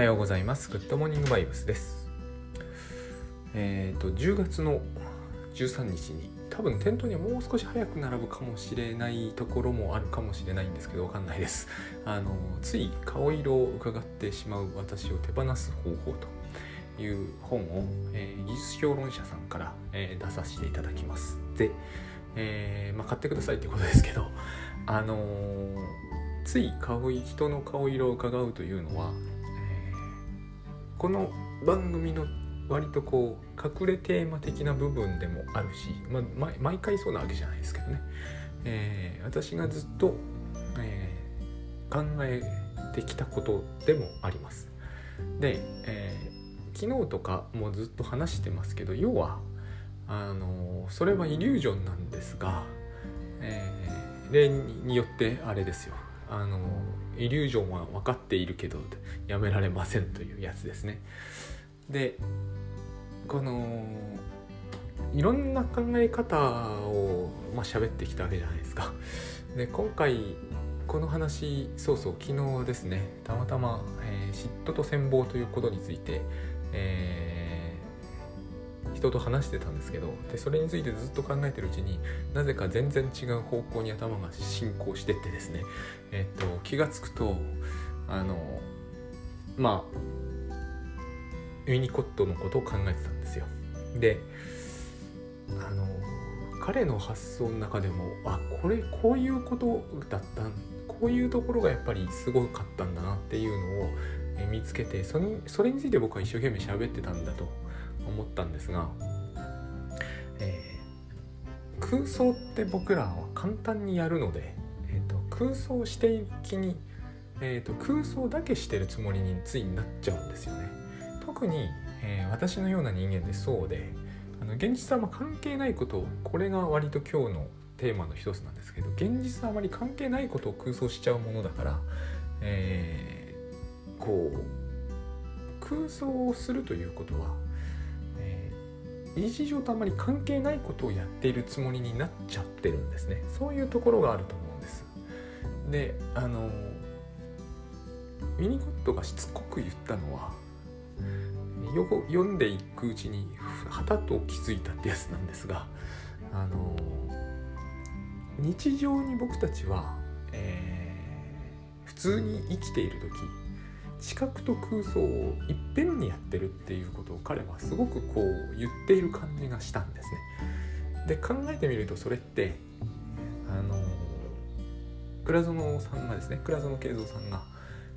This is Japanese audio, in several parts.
はようございます。グッドモーニングバイブスです。えっ、ー、と、10月の13日に、多分店頭にはもう少し早く並ぶかもしれないところもあるかもしれないんですけど、わかんないです。あの、つい顔色を伺ってしまう私を手放す方法という本を、えー、技術評論者さんから、えー、出させていただきます。で、えー、まあ、買ってくださいってことですけど、あのつい顔人の顔色を伺うというのはこの番組の割とこう隠れテーマ的な部分でもあるし、まあ、毎回そうなわけじゃないですけどね、えー、私がずっと、えー、考えてきたことでもあります。で、えー、昨日とかもずっと話してますけど要はあのそれはイリュージョンなんですが、えー、例によってあれですよあのイリュージョンは分かっているけどやめられませんというやつですね。でこのいろんな考え方を、まあ、喋ってきたわけじゃないですか。で今回この話そうそう昨日ですねたまたま、えー、嫉妬と羨望ということについて、えー人と話してたんですけどでそれについてずっと考えてるうちになぜか全然違う方向に頭が進行してってですね、えっと、気が付くとあのまあユニコットのことを考えてたんですよ。であの彼の発想の中でもあこれこういうことだったこういうところがやっぱりすごかったんだなっていうのを見つけてそれそれについて僕は一生懸命喋ってたんだと思ったんですが、えー、空想って僕らは簡単にやるので、えーと、空想している気に、えーと、空想だけしてるつもりについになっちゃうんですよね。特に、えー、私のような人間でそうであの現実はま関係ないことこれが割と今日のテーマの一つなんですけど現実はあまり関係ないことを空想しちゃうものだから、えー、こう空想をするということは日常とあまり関係ないことをやっているつもりになっちゃってるんですね。そういうところがあると思うんです。であのミニコットがしつこく言ったのは読んでいくうちにはたと気づいたってやつなんですがあの日常に僕たちは、えー、普通に生きている時視覚と空想をいっぺんにやってるっていうことを彼はすごくこう言っている感じがしたんですね。で考えてみるとそれってあの倉園さんがですね倉園慶三さんが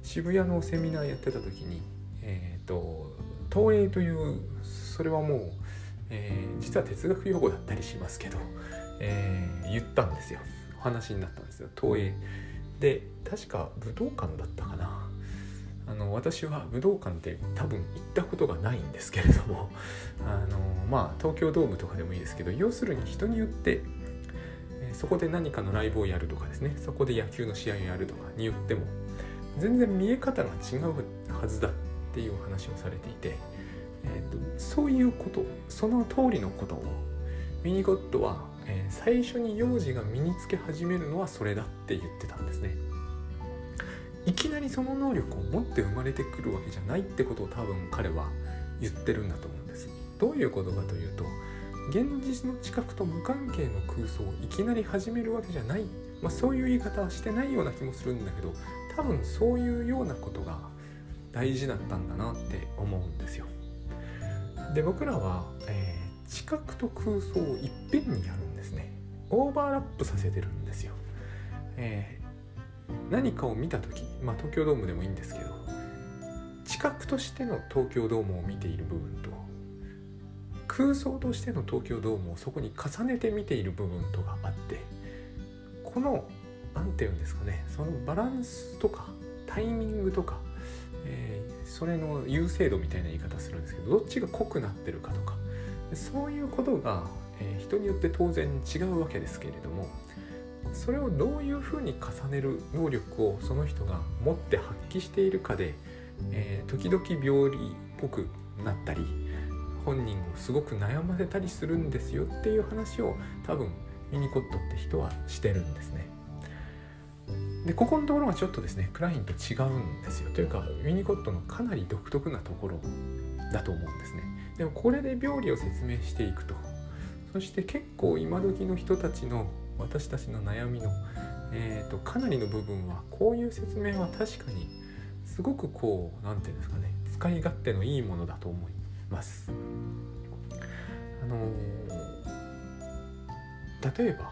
渋谷のセミナーやってた時に、えーと、投影というそれはもう、えー、実は哲学用語だったりしますけど、えー、言ったんですよ。お話になったんですよ投影で確か武道館だったかな。あの私は武道館って多分行ったことがないんですけれども あのまあ東京ドームとかでもいいですけど要するに人によって、そこで何かのライブをやるとかですねそこで野球の試合をやるとかによっても全然見え方が違うはずだっていう話をされていて、えーと、そういうことその通りのことをミニゴッドは、えー、最初に幼児が身につけ始めるのはそれだって言ってたんですね。いきなりその能力を持って生まれてくるわけじゃないってことを多分彼は言ってるんだと思うんです。どういうことかというと現実の知覚と無関係の空想をいきなり始めるわけじゃない、まあ、そういう言い方はしてないような気もするんだけど多分そういうようなことが大事だったんだなって思うんですよ。で僕らは、えー、知覚と空想をいっぺんにやるんですね。オーバーラップさせてるんですよ。え何かを見た時、まあ、東京ドームでもいいんですけど知覚としての東京ドームを見ている部分と空想としての東京ドームをそこに重ねて見ている部分とがあってこの何て言うんですかねそのバランスとかタイミングとか、えー、それの優勢度みたいな言い方するんですけどどっちが濃くなってるかとかそういうことが、えー、人によって当然違うわけですけれどもそれをどういうふうに重ねる能力をその人が持って発揮しているかで、えー、時々病理っぽくなったり本人をすごく悩ませたりするんですよっていう話を多分ミニコットって人はしてるんですね。でここのところがちょっとですねクラインと違うんですよ。というかウィニコットのかなり独特なところだと思うんですね。でもこれで病理を説明していくと。そして結構今時の人たちの私たちの悩みの、えーと、かなりの部分はこういう説明は確かにすごくこう何て言うんですかね使い勝手のいいものだと思います。あのー、例えば、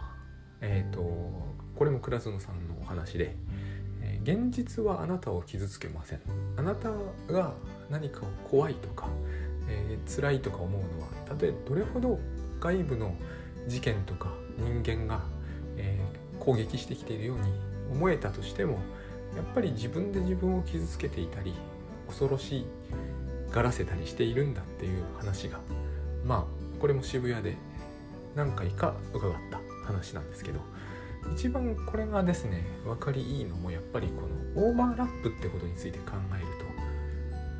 えーと、これも倉園さんのお話で、えー、現実はあなたを傷つけませんあなたが何かを怖いとか、えー、辛いとか思うのはたとえどれほど外部の事件とか人間が、攻撃してきているように思えたとしてもやっぱり自分で自分を傷つけていたり恐ろしがらせたりしているんだっていう話がまあこれも渋谷で何回か伺った話なんですけど一番これがですね分かりいいのもやっぱりこのオーバーラップってことについて考える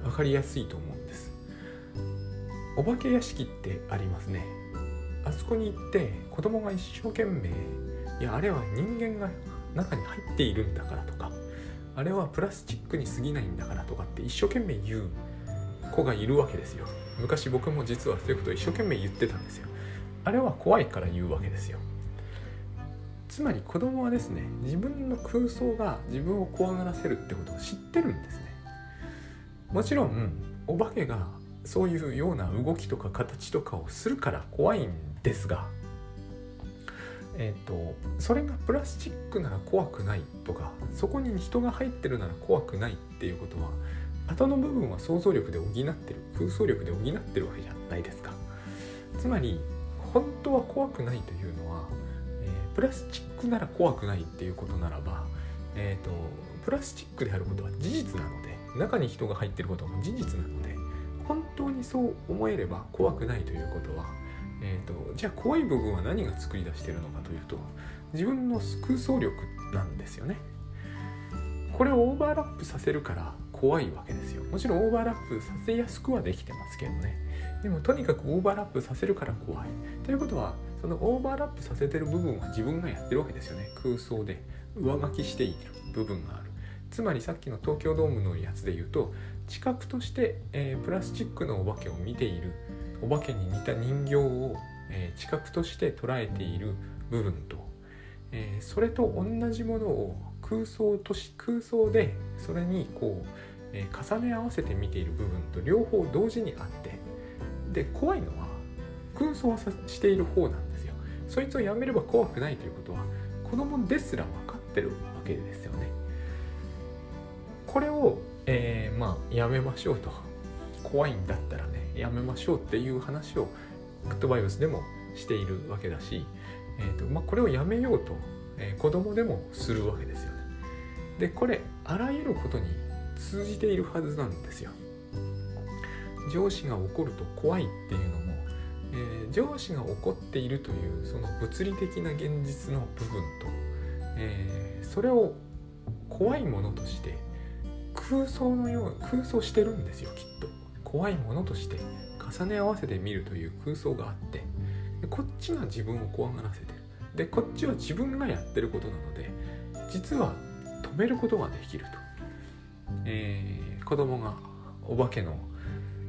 と分かりやすいと思うんです。お化け屋敷ってありますね。あそこに行って子供が一生懸命いやあれは人間が中に入っているんだからとかあれはプラスチックに過ぎないんだからとかって一生懸命言う子がいるわけですよ。昔僕も実はそういうことを一生懸命言ってたんですよ。あれは怖いから言うわけですよ。つまり子供はですね自分の空想が自分を怖がらせるってことを知ってるんですね。もちろんお化けがそういうような動きとか形とかをするから怖いんですがえーと、それがプラスチックなら怖くないとかそこに人が入ってるなら怖くないっていうことは後の部分は想像力で補ってる空想力で補ってるわけじゃないですか。つまり本当は怖くないというのは、えー、プラスチックなら怖くないっていうことならば、えーと、とプラスチックであることは事実なので中に人が入ってることも事実なので本当にそう思えれば怖くないということはえーと、じゃあ怖い部分は何が作り出してるのかというと自分の空想力なんですよね。これをオーバーラップさせるから怖いわけですよ。もちろんオーバーラップさせやすくはできてますけどね。でもとにかくオーバーラップさせるから怖い。ということはそのオーバーラップさせてる部分は自分がやってるわけですよね。空想で上書きしている部分がある。つまりさっきの東京ドームのやつで言うと知覚として、えー、プラスチックのお化けを見ている。お化けに似た人形を、えー、知覚として捉えている部分と、えー、それと同じものを空想とし空想でそれにこう、え、重ね合わせて見ている部分と。両方同時にあって。で怖いのは空想さしている方なんですよ。そいつをやめれば怖くないということは子供ですら分かってるわけですよね。これを、えー、まあやめましょうと怖いんだったらねやめましょうっていう話をグッドバイオスでもしているわけだし、えーとまあ、これをやめようと、えー、子供でもするわけですよね。でこれあらゆることに通じているはずなんですよ。上司が怒ると怖いっていうのも、えー、上司が怒っているというその物理的な現実の部分と、えー、それを怖いものとして空想のよう空想してるんですよきっと。怖いものとして重ね合わせてみるという空想があってでこっちが自分を怖がらせてるでこっちは自分がやってることなので実は止めることができると、えー、子供がお化けの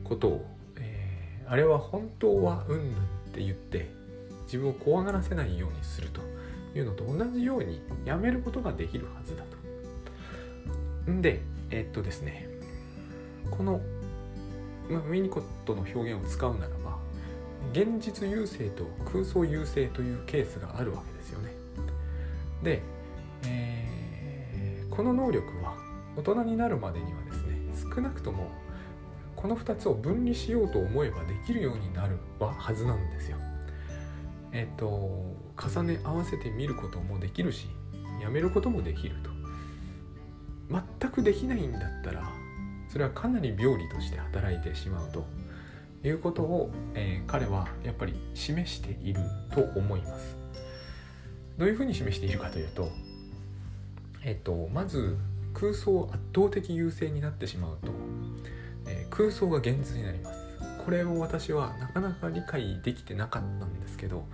ことを、えー、あれは本当はうんぬんって言って自分を怖がらせないようにするというのと同じようにやめることができるはずだと。んでえ、っとですねこのまあ、ウィニコットの表現を使うならば現実優勢と空想優勢というケースがあるわけですよね。で、えー、この能力は大人になるまでにはですね少なくともこの2つを分離しようと思えばできるようになるはずなんですよ。えっ、と重ね合わせてみることもできるしやめることもできると。全くできないんだったらそれはかなり病理として働いてしまうということを、えー、彼はやっぱり示していると思います。どういうふうに示しているかというと、えっと、まず空想圧倒的優勢になってしまうと、えー、空想が現実になります。これを私はなかなか理解できてなかったんですけど、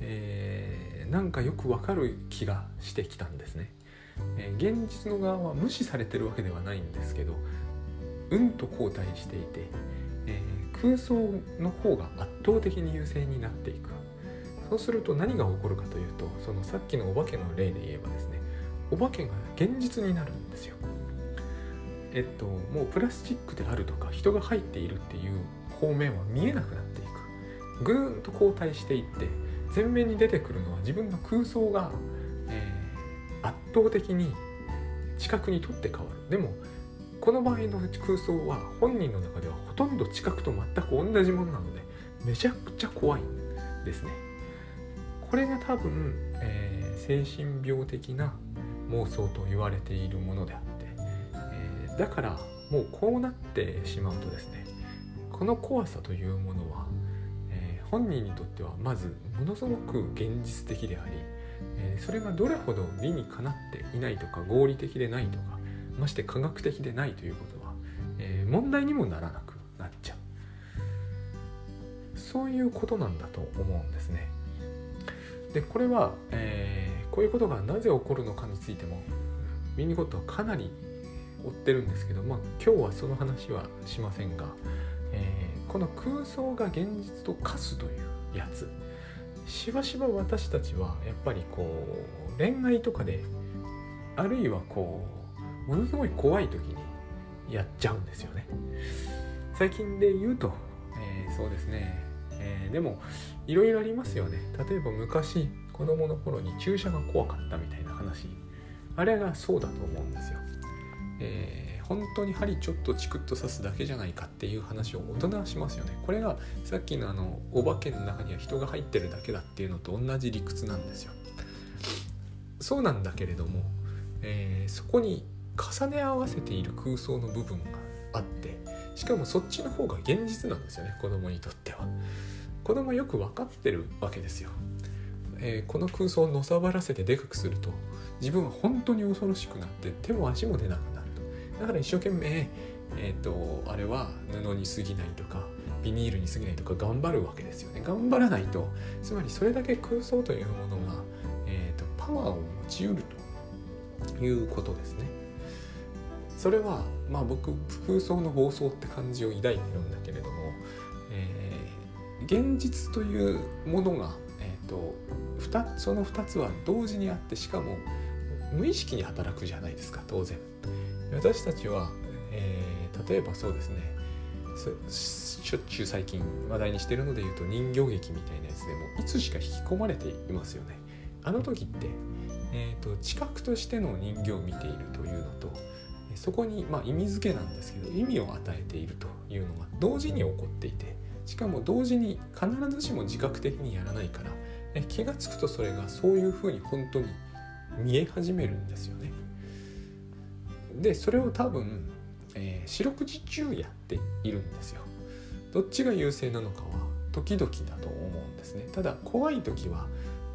えー、なんかよくわかる気がしてきたんですね。えー、現実の側は無視されてるわけではないんですけどうんと後退していて、えー、空想の方が圧倒的に優勢になっていく。そうすると何が起こるかというとそのさっきのお化けの例で言えばですねお化けが現実になるんですよ。えっともうプラスチックであるとか人が入っているっていう方面は見えなくなっていく。ぐーんと後退していって前面に出てくるのは自分の空想が、倒的に近くに取って変わる。でもこの場合の空想は本人の中ではほとんど近くと全く同じものなのでめちゃくちゃ怖いんですね。これが多分、えー、精神病的な妄想と言われているものであって、えー、だからもうこうなってしまうとですねこの怖さというものは、えー、本人にとってはまずものすごく現実的であり、え、それがどれほど理にかなっていないとか合理的でないとかまして科学的でないということは、え、問題にもならなくなっちゃう。そういうことなんだと思うんですね。でこれは、えー、こういうことがなぜ起こるのかについてもミニゴットはかなり追ってるんですけど、まあ、今日はその話はしませんが、えー、この空想が現実と化すというやつ。しばしば私たちはやっぱりこう恋愛とかであるいはこうものすごい怖い時にやっちゃうんですよね。最近で言うと、えー、そうですね、えー、でもいろいろありますよね。例えば昔子供の頃に注射が怖かったみたいな話。あれがそうだと思うんですよ、えー本当に針ちょっとチクッと刺すだけじゃないかっていう話を大人はしますよね。これがさっきのあのお化けの中には人が入ってるだけだっていうのと同じ理屈なんですよ。そうなんだけれども、えー、そこに重ね合わせている空想の部分があってしかもそっちの方が現実なんですよね子供にとっては。子供はよく分かってるわけですよ、えー、この空想をのさばらせてでかくすると自分は本当に恐ろしくなって手も足も出なくなる。だから一生懸命、え、ー、と、あれは布に過ぎないとか、ビニールに過ぎないとか頑張るわけですよね。頑張らないと、つまりそれだけ空想というものが、え、ー、と、パワーを持ちうるということですね。それは、まあ僕、空想の暴走って感じを抱いてるんだけれども、えー、現実というものが、えっ、と、その2つは同時にあって、しかも無意識に働くじゃないですか、当然。私たちは、えー、例えばそうですねしょっちゅう最近話題にしてるので言うと人形劇みたいなやつでもいつしか引き込まれていますよねあの時って、えーと、知覚としての人形を見ているというのとそこに、まあ、意味付けなんですけど意味を与えているというのが同時に起こっていてしかも同時に必ずしも自覚的にやらないから気が付くとそれがそういうふうに本当に見え始めるんですよね。でそれを多分、えー、四六時中やっているんですよ。どっちが優勢なのかは時々だと思うんですね。ただ怖い時は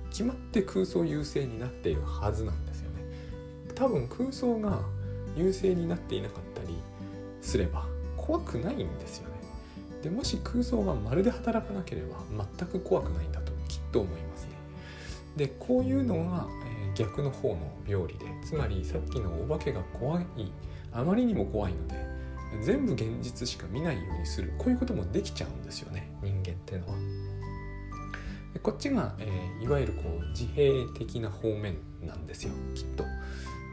決まって空想優勢になっているはずなんですよね。多分空想が優勢になっていなかったりすれば怖くないんですよね。でもし空想がまるで働かなければ全く怖くないんだときっと思いますね。でこういうのが、逆の方の病理でつまりさっきのお化けが怖いあまりにも怖いので全部現実しか見ないようにするこういうこともできちゃうんですよね人間っていうのは。こっちが、えー、いわゆるこう自閉的な方面なんですよきっと,、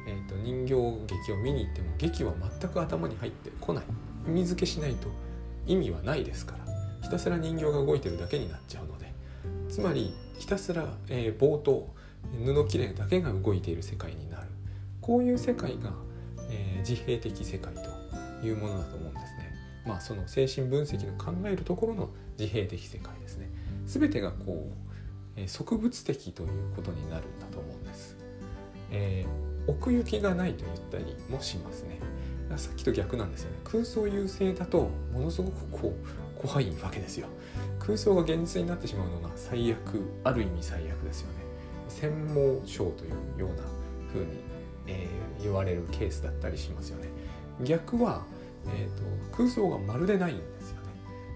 えーと。人形劇を見に行っても劇は全く頭に入ってこない意味付けしないと意味はないですからひたすら人形が動いてるだけになっちゃうのでつまりひたすら、えー、冒頭布切れだけが動いている世界になるこういう世界が、えー、自閉的世界というものだと思うんですね。まあその精神分析の考えるところの自閉的世界ですね。全てがこう、えー、植物的ということになるんだと思うんです。えー、奥行きがないと言ったりもしますね。さっきと逆なんですよね。空想優勢だとものすごくこう怖いわけですよ。空想が現実になってしまうのが最悪ある意味最悪ですよね。専門症というような風に、えー、言われるケースだったりしますよね。逆は、えーと、空想がまるでないんですよね。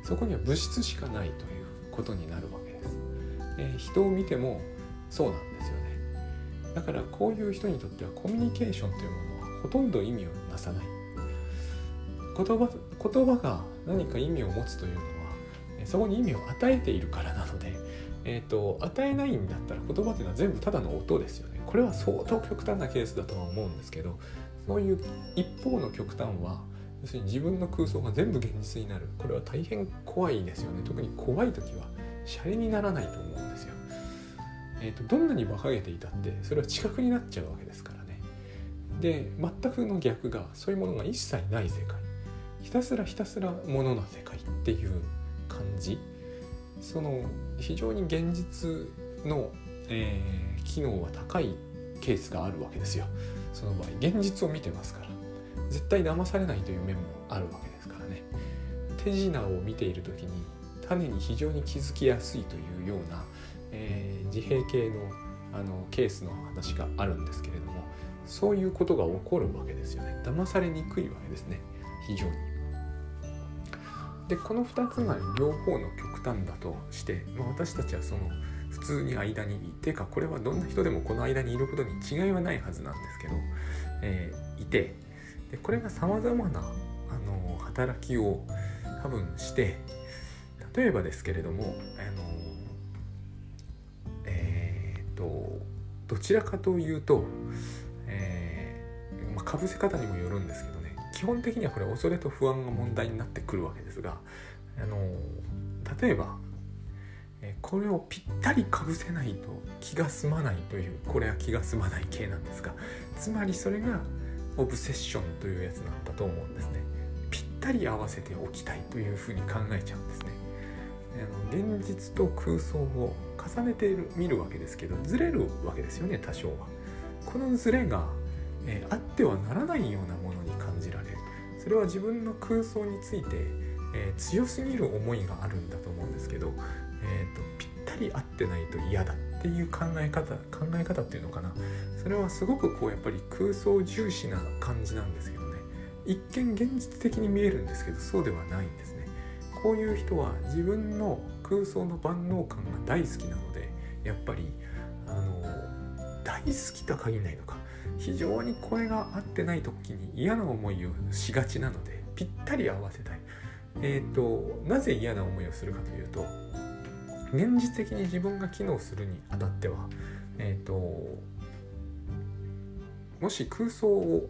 そこには物質しかないということになるわけです。えー、人を見てもそうなんですよね。だからこういう人にとってはコミュニケーションというものはほとんど意味をなさない言葉言葉が何か意味を持つというのはそこに意味を与えているからなので、えーと、与えないんだったら言葉というのは全部ただの音ですよね。これは相当極端なケースだとは思うんですけどそういう一方の極端は要するに自分の空想が全部現実になる。これは大変怖いですよね。特に怖い時はシャレにならないと思うんですよ、えーと、どんなに馬鹿げていたってそれは知覚になっちゃうわけですからね。で全くの逆がそういうものが一切ない世界。ひたすらひたすらものの世界っていう感じ。その非常に現実の、えー、機能は高いケースがあるわけですよ。その場合現実を見てますから。絶対騙されないという面もあるわけですからね。手品を見ている時に種に非常に気づきやすいというような、えー、自閉系のあのケースの話があるんですけれどもそういうことが起こるわけですよね。騙されにくいわけですね。非常にでこの2つが両方の極端だとして、まあ、私たちはその普通に間にいてかこれはどんな人でもこの間にいることに違いはないはずなんですけど、えー、いてでこれがさまざまなあの働きを多分して例えばですけれどもあのえー、っとどちらかというと、えーまあ、かぶせ方にもよるんですけど基本的にはこれ恐れと不安が問題になってくるわけですがあの例えばこれをぴったりかぶせないと気が済まないというこれは気が済まない系なんですがつまりそれがオブセッションというやつなんだと思うんですね。ぴったり合わせておきたいというふうに考えちゃうんですね。あの現実と空想を重ねている見るわけですけどずれるわけですよね多少は。このずれが、えー、あってはならないようなそれは自分の空想について、えー、強すぎる思いがあるんだと思うんですけど、えーと、ぴったり合ってないと嫌だっていう考え方考え方っていうのかな。それはすごくこうやっぱり空想重視な感じなんですけどね。一見現実的に見えるんですけどそうではないんですね。こういう人は自分の空想の万能感が大好きなのでやっぱりあの大好きとは限らないのか。非常にこれが合ってない時に嫌な思いをしがちなのでぴったり合わせたいえ、ー、となぜ嫌な思いをするかというと現実的に自分が機能するにあたってはえ、ー、ともし空想を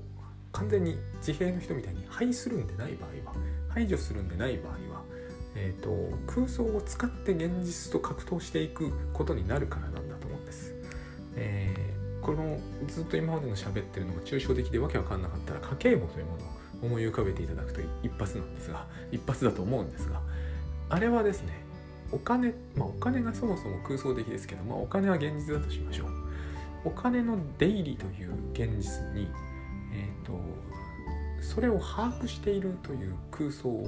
完全に自閉の人みたいに排するんでない場合は排除するんでない場合は、えーと、空想を使って現実と格闘していくことになるからなんだと思うんです。えー、このずっと今までの喋ってるのが抽象的でわけわかんなかったら家計簿というものを思い浮かべていただくと一発なんですが一発だと思うんですがあれはですねお金まあお金がそもそも空想的ですけど、まあ、お金は現実だとしましょう。お金の出入りという現実に、えーと、それを把握しているという空想を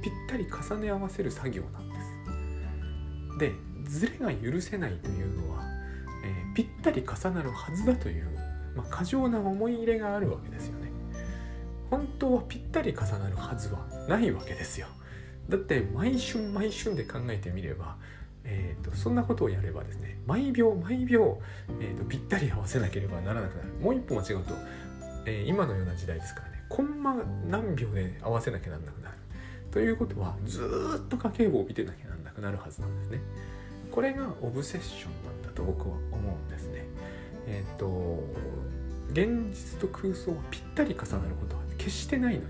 ぴったり重ね合わせる作業なんです。でズレが許せないというのは、ぴったり重なるはずだという、まあ、過剰な思い入れがあるわけですよね。本当はぴったり重なるはずはないわけですよ。だって毎春毎春で考えてみればえーと、そんなことをやればですね毎秒毎秒、えーと、ぴったり合わせなければならなくなるもう一歩間違うと、えー、今のような時代ですからねコンマ何秒で合わせなきゃなんなくなるということはずっと家計簿を見てなきゃなんなくなるはずなんですねこれがオブセッションと僕は思うんですね。えっ、ー、と現実と空想はぴったり重なることは決してないのに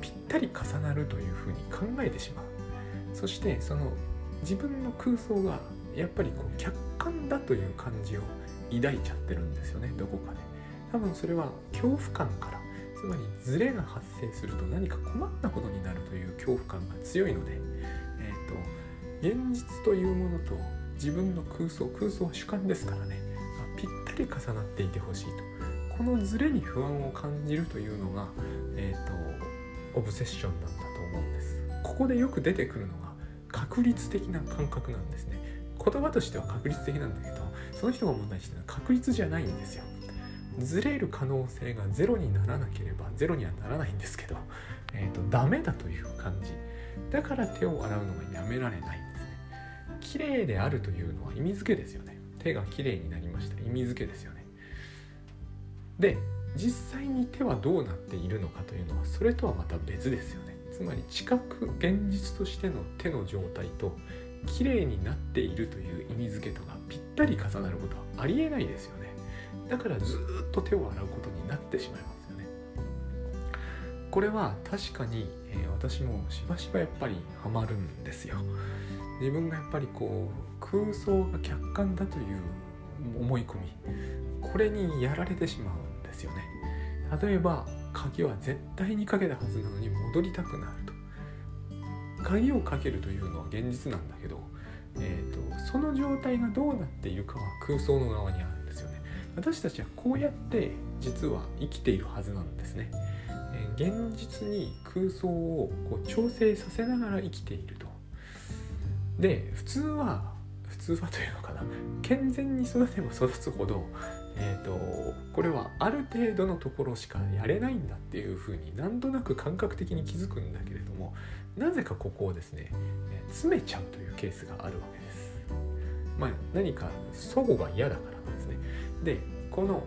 ぴったり重なるというふうに考えてしまう。そしてその自分の空想がやっぱりこう客観だという感じを抱いちゃってるんですよねどこかで。多分それは恐怖感からつまりズレが発生すると何か困ったことになるという恐怖感が強いので、えーと、現実というものと自分の空想空想は主観ですからね。ぴったり重なっていてほしいと。このズレに不安を感じるというのが、えーとオブセッションなんだと思うんです。ここでよく出てくるのが確率的な感覚なんですね。言葉としては確率的なんだけどその人が問題してるのは確率じゃないんですよ。ずれる可能性がゼロにならなければゼロにはならないんですけど、えーと、ダメだという感じ。だから手を洗うのがやめられない。綺麗であるというのは意味付けですよね。手が綺麗になりました。意味付けですよね。で実際に手はどうなっているのかというのはそれとはまた別ですよね。つまり知覚現実としての手の状態と綺麗になっているという意味付けとがぴったり重なることはありえないですよね。だからずっと手を洗うことになってしまいますよね。これは確かに、えー、私もしばしばやっぱりハマるんですよ。自分がやっぱりこう空想が客観だという思い込みこれにやられてしまうんですよね。例えば鍵は絶対にかけたはずなのに戻りたくなると。鍵をかけるというのは現実なんだけど、えーと、その状態がどうなっているかは空想の側にあるんですよね。私たちはこうやって実は生きているはずなんですね、えー、現実に空想をこう調整させながら生きている。で普通は普通はというのかな健全に育てば育つほどえーと、これはある程度のところしかやれないんだっていうふうになんとなく感覚的に気づくんだけれどもなぜかここをですね詰めちゃうというケースがあるわけです。まあ、何か祖母が嫌だからなんですね。でこの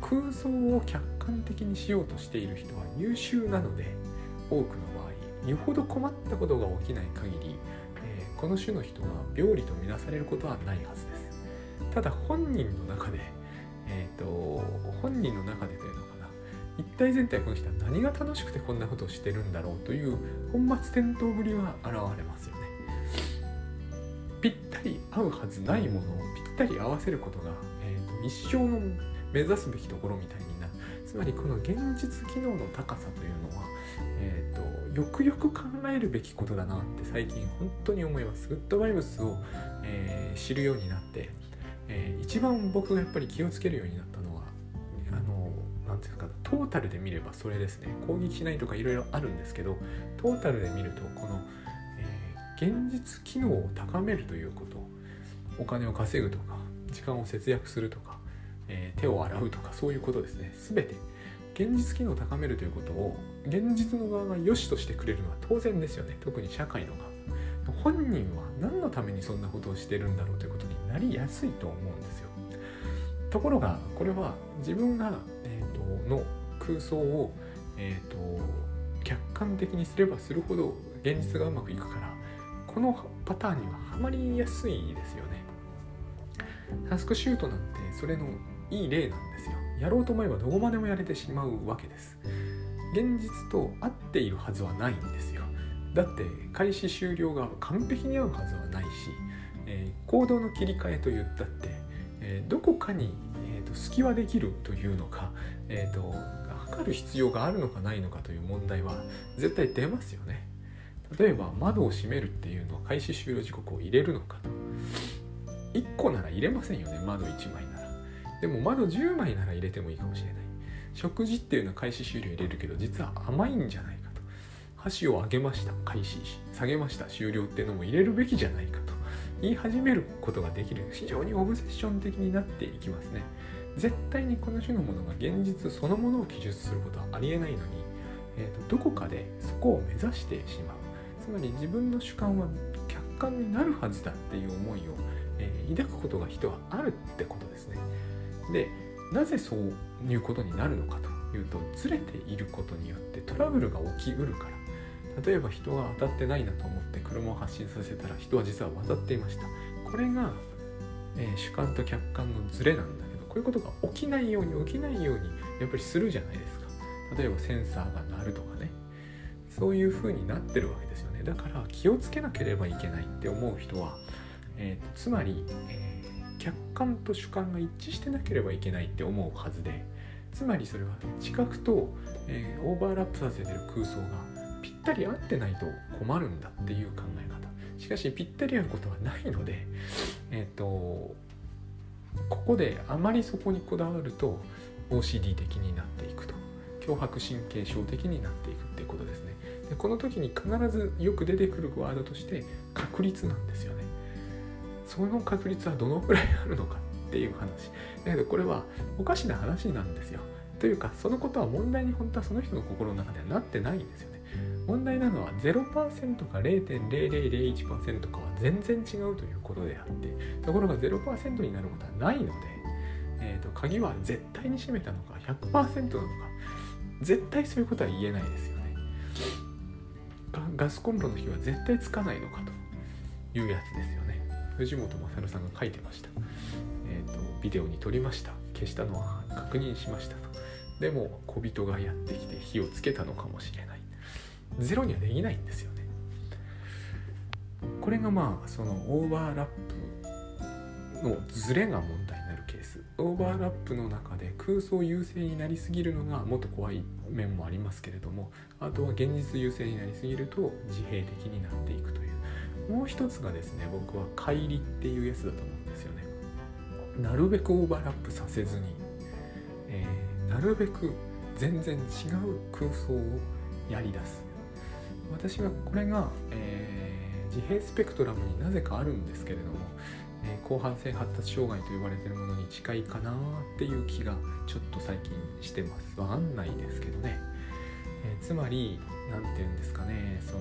空想を客観的にしようとしている人は優秀なので多くの場合よほど困ったことが起きない限り、この種の人が病理とみなされることはないはずです。ただ本人の中でえーと、本人の中でというのかな一体全体この人は何が楽しくてこんなことをしてるんだろうという本末転倒ぶりは現れますよね。ぴったり合うはずないものをぴったり合わせることが、えーと、一生の目指すべきところみたいになるつまりこの現実機能の高さというのは、よくよく考えるべきことだなって最近本当に思います。グッドバイブスを、えー、知るようになってえー、一番僕がやっぱり気をつけるようになったのはあの何て言うかトータルで見ればそれですね攻撃しないとかいろいろあるんですけどトータルで見るとこの、えー、現実機能を高めるということお金を稼ぐとか時間を節約するとか、え、手を洗うとかそういうことですね全て現実機能を高めるということを現実の側が良しとしてくれるのは当然ですよね特に社会の側本人は何のためにそんなことをしてるんだろうということになりやすいと思うんですよ。ところがこれは自分が、えーと、の空想を、えーと、客観的にすればするほど現実がうまくいくからこのパターンにはハマりやすいですよね。タスクシュートなんてそれのいい例なんですよ。やろうと思えばどこまでもやれてしまうわけです。現実と合っているはずはないんですよ。だって開始終了が完璧に合うはずはないし、えー、行動の切り替えと言ったって、えー、どこかに、えーと、隙はできるというのか、えーと、測る必要があるのかないのかという問題は絶対出ますよね。例えば窓を閉めるっていうのは開始終了時刻を入れるのかと。1個なら入れませんよね窓1枚なら。でも窓10枚なら入れてもいいかもしれない。食事っていうのは開始終了入れるけど実は甘いんじゃないかと。箸を上げました開始下げました終了っていうのも入れるべきじゃないかと。言い始めることができる非常にオブセッション的になっていきますね。絶対にこの種のものが現実そのものを記述することはありえないのに、えーと、どこかでそこを目指してしまう。つまり自分の主観は客観になるはずだっていう思いを、えー、抱くことが人はあるってことですね。でなぜそういうことになるのかというとずれていることによってトラブルが起きうるから。例えば人が当たってないなと思って車を発進させたら人は実は渡っていました。これが、えー、主観と客観のズレなんだけどこういうことが起きないように起きないようにやっぱりするじゃないですか。例えばセンサーが鳴るとかね。そういう風になってるわけですよね。だから気をつけなければいけないって思う人は、えー、つまり、えー、客観と主観が一致してなければいけないって思うはずでつまりそれは知覚と、えー、オーバーラップさせてる空想がぴったり合ってないと困るんだっていう考え方。しかしぴったり合うことはないのでえっ、ー、とここであまりそこにこだわると OCD 的になっていくと。強迫神経症的になっていくっていうことですね。でこの時に必ずよく出てくるワードとして確率なんですよ。ねその確率はどのくらいあるのかっていう話。だけどこれはおかしな話なんですよ。というかそのことは問題に本当はその人の心の中ではなってないんですよね。問題なのは0%か0.0001%かは全然違うということであってところが0%になることはないのでえーと、鍵は絶対に閉めたのか100%なのか絶対そういうことは言えないですよね。ガスコンロの火は絶対つかないのかというやつですよね。藤本勝さんが書いてました、えーと、とビデオに撮りました。消したのは確認しましたと。でも小人がやってきて火をつけたのかもしれない。ゼロにはできないんですよね。これがまあそのオーバーラップのズレが問題になるケース。オーバーラップの中で空想優勢になりすぎるのがもっと怖い面もありますけれどもあとは現実優勢になりすぎると自閉的になっていくという。もう一つがですね僕は乖離っていうやつだと思うんですよね。なるべくオーバーラップさせずに、えー、なるべく全然違う空想をやり出す。私はこれが、えー自閉スペクトラムになぜかあるんですけれども、えー、後半性発達障害と呼ばれてるものに近いかなっていう気がちょっと最近してます。わかんないですけどね、えー、つまり何て言うんですかねその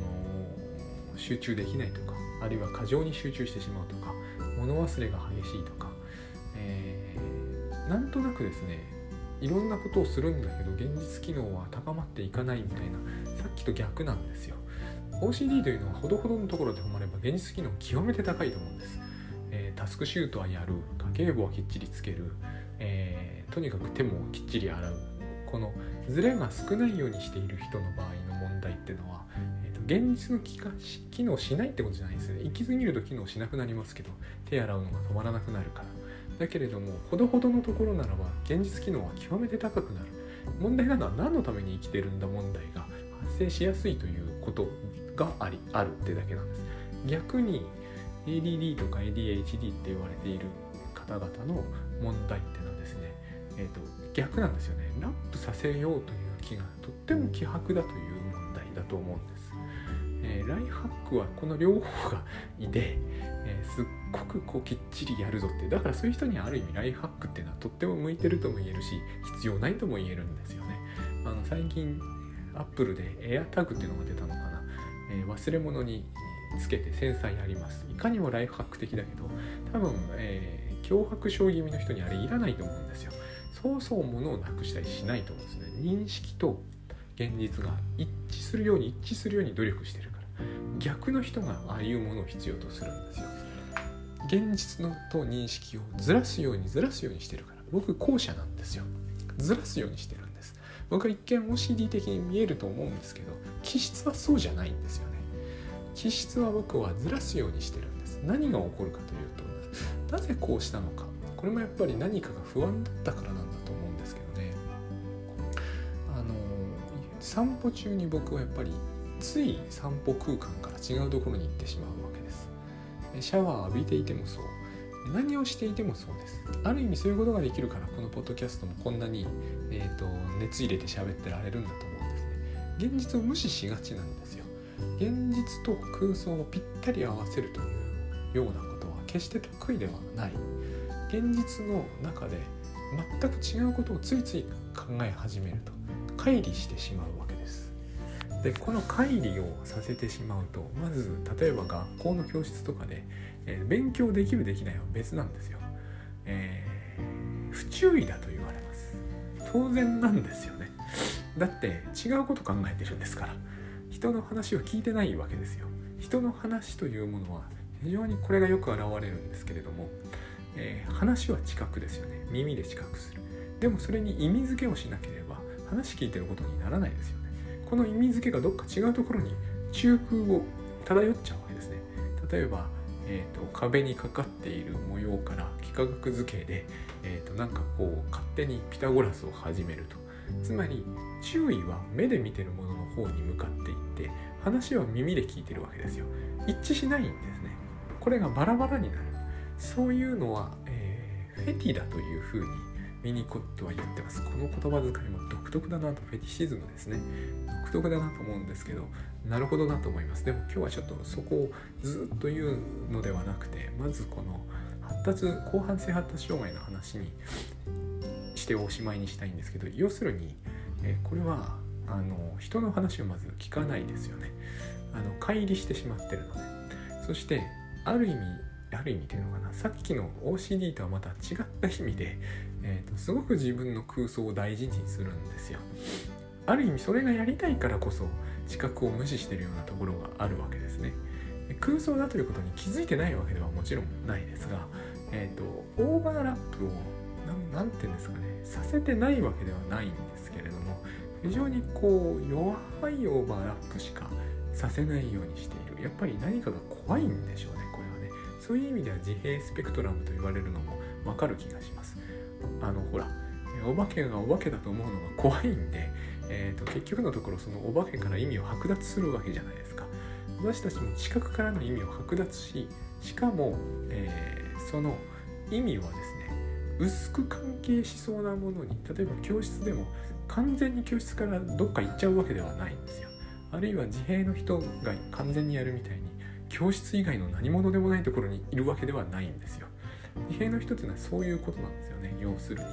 集中できないとかあるいは過剰に集中してしまうとか物忘れが激しいとか、えー、なんとなくですねいろんなことをするんだけど現実機能は高まっていかないみたいなさっきと逆なんですよ。OCD というのはほどほどのところで止まれば現実機能極めて高いと思うんです、えー、タスクシュートはやる家計簿はきっちりつける、えー、とにかく手もきっちり洗う。このズレが少ないようにしている人の場合の問題っていうのは、現実の機能しないってことじゃないですね。行き過ぎると機能しなくなりますけど手洗うのが止まらなくなるから。だけれどもほどほどのところならば現実機能は極めて高くなる。問題なのは何のために生きてるんだ問題が発生しやすいということがありあるってだけなんです。逆に ADD とか ADHD って言われている方々の問題ってのはですね、えーと、逆なんですよね。ラップさせようという気がとっても希薄だという問題だと思うんです、えー、ライフハックはこの両方がいて、えー、すっごくこうきっちりやるぞって。だからそういう人にある意味ライフハックっていうのはとっても向いてるとも言えるし必要ないとも言えるんですよね。あの最近アップルで AirTag っていうのが出たのかな。えー、忘れ物につけて繊細あります。いかにもライフハック的だけど多分、えー、脅迫症気味の人にあれいらないと思うんですよ。そうそう物をなくしたりしないと思うんですね。認識と現実が一致するように一致するように努力してる。逆の人がああいうものを必要とするんですよ。現実のと認識をずらすようにずらすようにしてるから。僕後者なんですよ。ずらすようにしてるんです。僕は一見 OCD 的に見えると思うんですけど気質はそうじゃないんですよね。気質は僕はずらすようにしてるんです。何が起こるかというとなぜこうしたのか。これもやっぱり何かが不安だったからなんだと思うんですけどね。あの散歩中に僕はやっぱりつい散歩空間から違うところに行ってしまうわけです。シャワー浴びていてもそう。何をしていてもそうです。ある意味そういうことができるからこのポッドキャストもこんなに、えーと熱入れて喋ってられるんだと思うんですね。現実を無視しがちなんですよ。現実と空想をぴったり合わせるというようなことは決して得意ではない。現実の中で全く違うことをついつい考え始めると乖離してしまうわでこの乖離をさせてしまうとまず例えば学校の教室とかで、えー、勉強できるできないは別なんですよ、えー、不注意だと言われます。当然なんですよね。だって違うこと考えてるんですから。人の話を聞いてないわけですよ。人の話というものは非常にこれがよく現れるんですけれども、えー、話は知覚ですよね。耳で知覚する。でもそれに意味付けをしなければ話聞いてることにならないですよ。ねこの意味付けがどっか違うところに中空を漂っちゃうわけですね。例えば、えーと、壁にかかっている模様から幾何学図形で、えーとなんかこう勝手にピタゴラスを始めると。つまり注意は目で見てるものの方に向かっていって話は耳で聞いてるわけですよ。一致しないんですね。これがバラバラになる。そういうのは、えー、フェティだというふうにミニコットは言ってます。この言葉遣いも独特だなとフェティシズムですね。独特だなと思うんですけどなるほどなと思います。でも今日はちょっとそこをずっと言うのではなくてまずこの発達後半性発達障害の話にしておしまいにしたいんですけど要するに、えこれはあの人の話をまず聞かないですよね。あの乖離してしまってるので。そしてある意味ある意味っていうのかなさっきの OCD とはまた違った意味で、えーと、すごく自分の空想を大事にするんですよ。ある意味それがやりたいからこそ知覚を無視しているようなところがあるわけですね。空想だということに気づいてないわけではもちろんないですが、えーと、オーバーラップを何て言うんですかねさせてないわけではないんですけれども非常にこう弱いオーバーラップしかさせないようにしている。やっぱり何かが怖いんでしょうねこれはね。そういう意味では自閉スペクトラムと言われるのもわかる気がします。あのほらお化けがお化けだと思うのが怖いんで、えーと、結局のところそのお化けから意味を剥奪するわけじゃないですか。私たちも知覚からの意味を剥奪ししかも、えー、その意味はですね薄く関係しそうなものに例えば教室でも完全に教室からどっか行っちゃうわけではないんですよ。あるいは自閉の人が完全にやるみたいに教室以外の何者でもないところにいるわけではないんですよ。自閉の人っていうのはそういうことなんですよね。要するに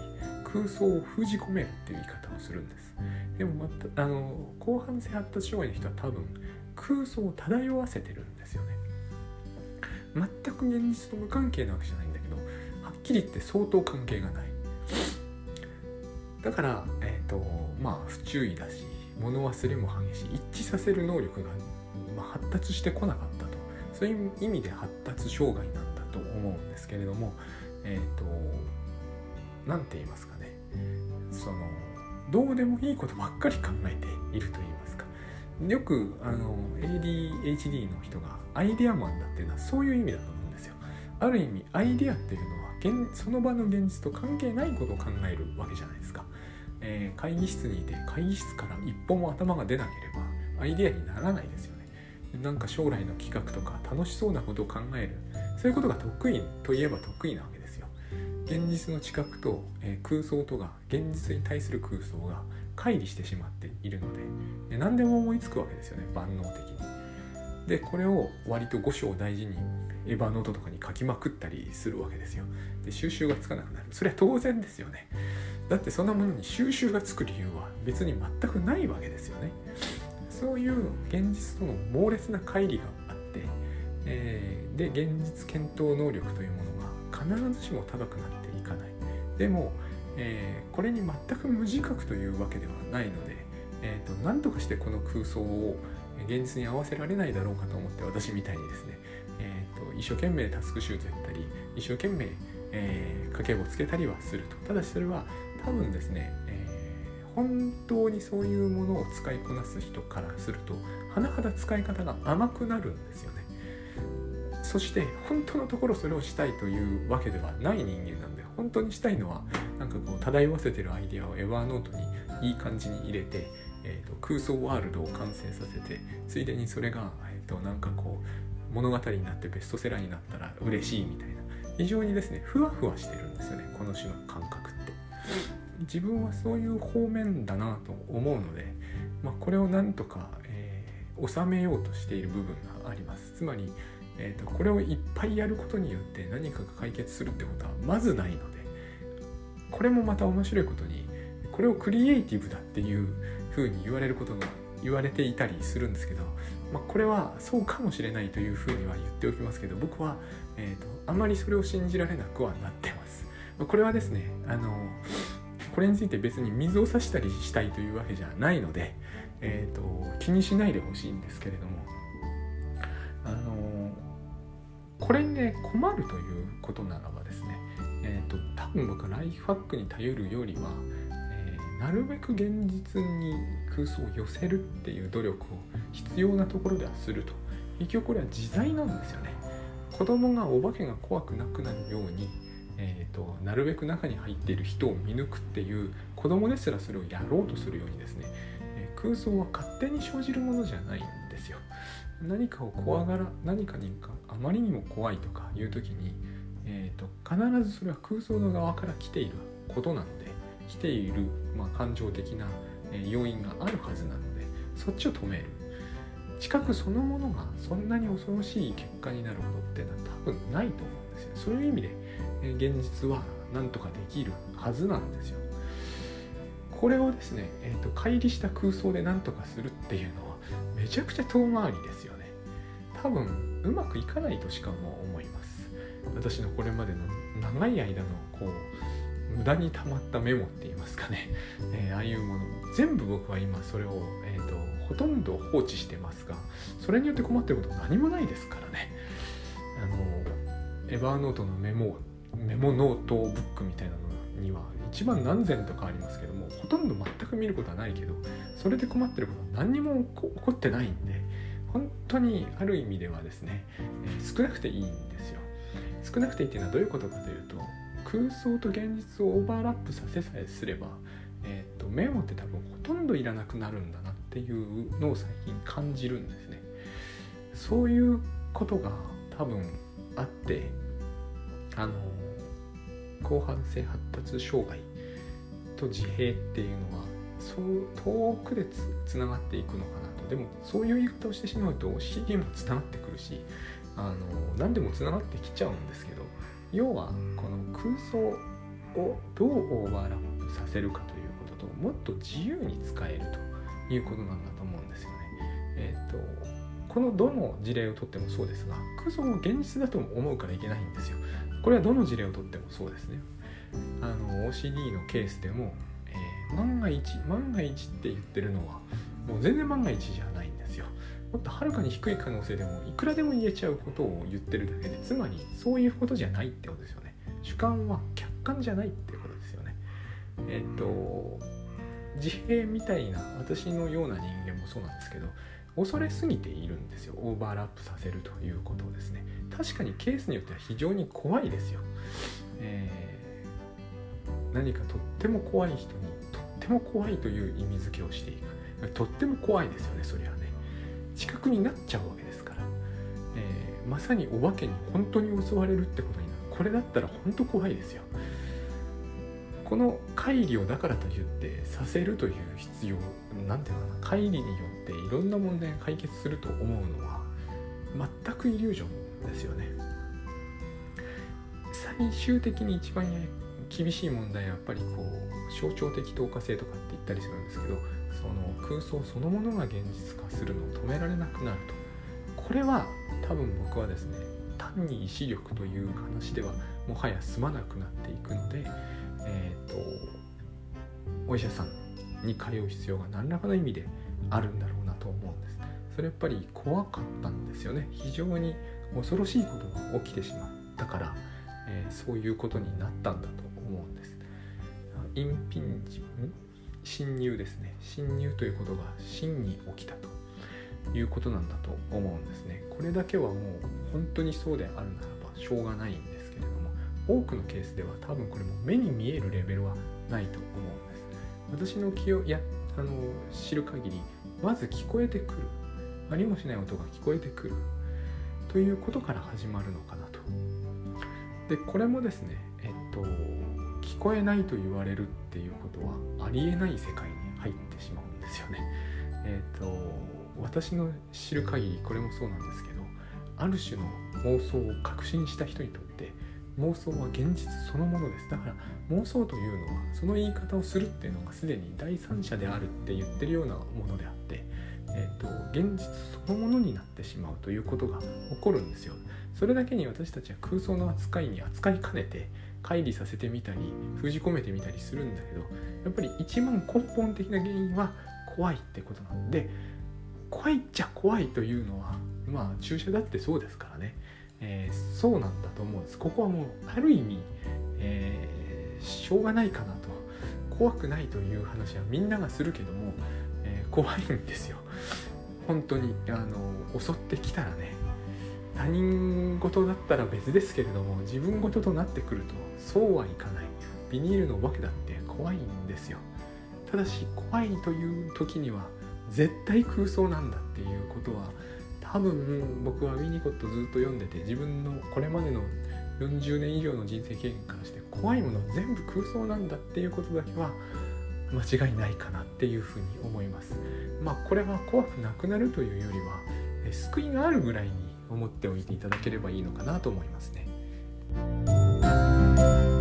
空想を封じ込めるっていう言い方をするんです。でもまたあの後半性発達障害の人は多分空想を漂わせてるんですよね。全く現実と無関係なわけじゃないんだけどはっきり言って相当関係がない。だからえっ、ー、とまあ不注意だし物忘れも激しい。一致させる能力が、まあ、発達してこなかったと。そういう意味で発達障害なんだと思うんですけれどもえっ、ー、と何て言いますかね。そのどうでもいいことばっかり考えていると言いますか。よくあの ADHD の人がアイデアマンだっていうのはそういう意味だと思うんですよ。ある意味アイデアっていうのは現その場の現実と関係ないことを考えるわけじゃないですか。えー、会議室にいて会議室から一歩も頭が出なければアイデアにならないですよね。なんか将来の企画とか楽しそうなことを考える。そういうことが得意といえば得意なわけです現実の知覚と、えー、空想とが現実に対する空想が乖離してしまっているので、えー、何でも思いつくわけですよね万能的に。でこれを割と五章大事にエヴァノートとかに書きまくったりするわけですよ。で収集がつかなくなる。それは当然ですよね。だってそんなものに収集がつく理由は別に全くないわけですよね。そういう現実との猛烈な乖離があって、えー、で現実検討能力というものが必ずしも高くなっでも、えー、これに全く無自覚というわけではないので、えーと、何とかしてこの空想を現実に合わせられないだろうかと思って私みたいにですね、えーと、一生懸命タスクシュートやったり一生懸命、えー、家計簿つけたりはすると。ただしそれは多分ですね、えー、本当にそういうものを使いこなす人からすると甚だ使い方が甘くなるんですよね。そして本当のところそれをしたいというわけではない人間なんで本当にしたいのはなんかこう漂わせてるアイデアをエヴァーノートにいい感じに入れて、えーと、空想ワールドを完成させてついでにそれが、えーと、なんかこう物語になってベストセラーになったら嬉しいみたいな。非常にですねふわふわしてるんですよねこの種の感覚って。自分はそういう方面だなと思うので、まあ、これをなんとか、えー、収めようとしている部分があります。つまり、えーと、これをいっぱいやることによって何かが解決するってことはまずないのでこれもまた面白いことにこれをクリエイティブだっていうふうに言われることが言われていたりするんですけど、まあ、これはそうかもしれないというふうには言っておきますけど僕は、えーと、あまりそれを信じられなくはなってます。これはですねあのこれについて別に水を差したりしたいというわけじゃないので、えーと、気にしないでほしいんですけれどもあのこれにね困るということならばですね、えーと、多分僕はライフハックに頼るよりは、えー、なるべく現実に空想を寄せるっていう努力を必要なところではすると結局これは自在なんですよね子供がお化けが怖くなくなるようにえーと、なるべく中に入っている人を見抜くっていう子供ですらそれをやろうとするようにですね、えー、空想は勝手に生じるものじゃないんです。何かを怖がら何かにかあまりにも怖いとかいう時に、えーと、必ずそれは空想の側から来ていることなので来ている、まあ、感情的な、え要因があるはずなのでそっちを止める。知覚そのものがそんなに恐ろしい結果になることっていうのは多分ないと思うんですよ。そういう意味で現実はなんとかできるはずなんですよ。これをですね、えーと、乖離した空想で何とかするっていうのはめちゃくちゃ遠回りですよね。多分うまくいかないとしかも思います。私のこれまでの長い間のこう無駄に溜まったメモって言いますかね、えー、ああいうもの全部僕は今それを、えーと、ほとんど放置してますがそれによって困ってること何もないですからねあのエヴァーノートのメモメモノートブックみたいなのには一番何千とかありますけどもほとんど全く見ることはないけどそれで困ってることは何にも起こってないんで本当にある意味ではですね、えー、少なくていいんですよ。少なくていいっていうのはどういうことかというと空想と現実をオーバーラップさせさえすれば、えーと、メモって多分ほとんどいらなくなるんだなっていうのを最近感じるんですね。そういうことが多分あってあの広範性発達障害と自閉っていうのはそう遠くでつながっていくのかなとでもそういう言い方をしてしまうと CD もつながってくるしあの何でもつながってきちゃうんですけど要はこの空想をどうオーバーラップさせるかということともっと自由に使えるということなんだと思うんですよね。えっ、ー、とこのどの事例をとってもそうですが空想も現実だと思うからいけないんですよ。これはどの事例をとってもそうですね。あの OCD のケースでも、えー、万が一万が一って言ってるのはもう全然万が一じゃないんですよ。もっとはるかに低い可能性でもいくらでも言えちゃうことを言ってるだけでつまりそういうことじゃないってことですよね。主観は客観じゃないってことですよね。えっ、と自閉みたいな私のような人間もそうなんですけど恐れすぎているんですよ。オーバーラップさせるということですね。確かにケースによっては非常に怖いですよ、えー、何かとっても怖い人にとっても怖いという意味付けをしていく。とっても怖いですよねそりゃね。近くになっちゃうわけですから、えー、まさにお化けに本当に襲われるってことになる。これだったら本当怖いですよ。この乖離をだからといってさせるという必要なんていうのかな乖離によっていろんな問題が解決すると思うのは全くイリュージョンですよね。最終的に一番厳しい問題はやっぱりこう象徴的透過性とかって言ったりするんですけどその空想そのものが現実化するのを止められなくなると。これは多分僕はですね単に意志力という話ではもはや済まなくなっていくのでえっ、ー、とお医者さんに通う必要が何らかの意味であるんだろうなと思うんです。それやっぱり怖かったんですよね。非常に恐ろしいことが起きてしまったから、えー、そういうことになったんだと思うんです。インピンジ侵入ですね。侵入ということが真に起きたということなんだと思うんですね。これだけはもう本当にそうであるならばしょうがないんですけれども多くのケースでは多分これも目に見えるレベルはないと思うんです。私の気をやあの知る限りまず聞こえてくる。ありもしない音が聞こえてくる。ということから始まるのかなと。でこれもですねえっと聞こえないと言われるっていうことはありえない世界に入ってしまうんですよね。えっ、と私の知る限りこれもそうなんですけどある種の妄想を確信した人にとって妄想は現実そのものです。だから妄想というのはその言い方をするっていうのがすでに第三者であるって言ってるようなものであって、えーと、現実そのものになってしまうということが起こるんですよ。それだけに私たちは空想の扱いに扱いかねて乖離させてみたり封じ込めてみたりするんだけどやっぱり一番根本的な原因は怖いってことなんで怖いっちゃ怖いというのはまあ注射だってそうですからね、えー、そうなんだと思うんです。ここはもうある意味、えー、しょうがないかなと。怖くないという話はみんながするけども、えー、怖いんですよ。本当にあの襲ってきたらね他人事だったら別ですけれども自分事となってくるとそうはいかない。ビニールのお化けだって怖いんですよ。ただし怖いという時には絶対空想なんだっていうことは多分僕はウィニコットずっと読んでて自分のこれまでの40年以上の人生経験からして怖いものは全部空想なんだっていうことだけは間違いないかなっていうふうに思いますまあこれは怖くなくなるというよりは救いがあるぐらいに思っておいていただければいいのかなと思いますね。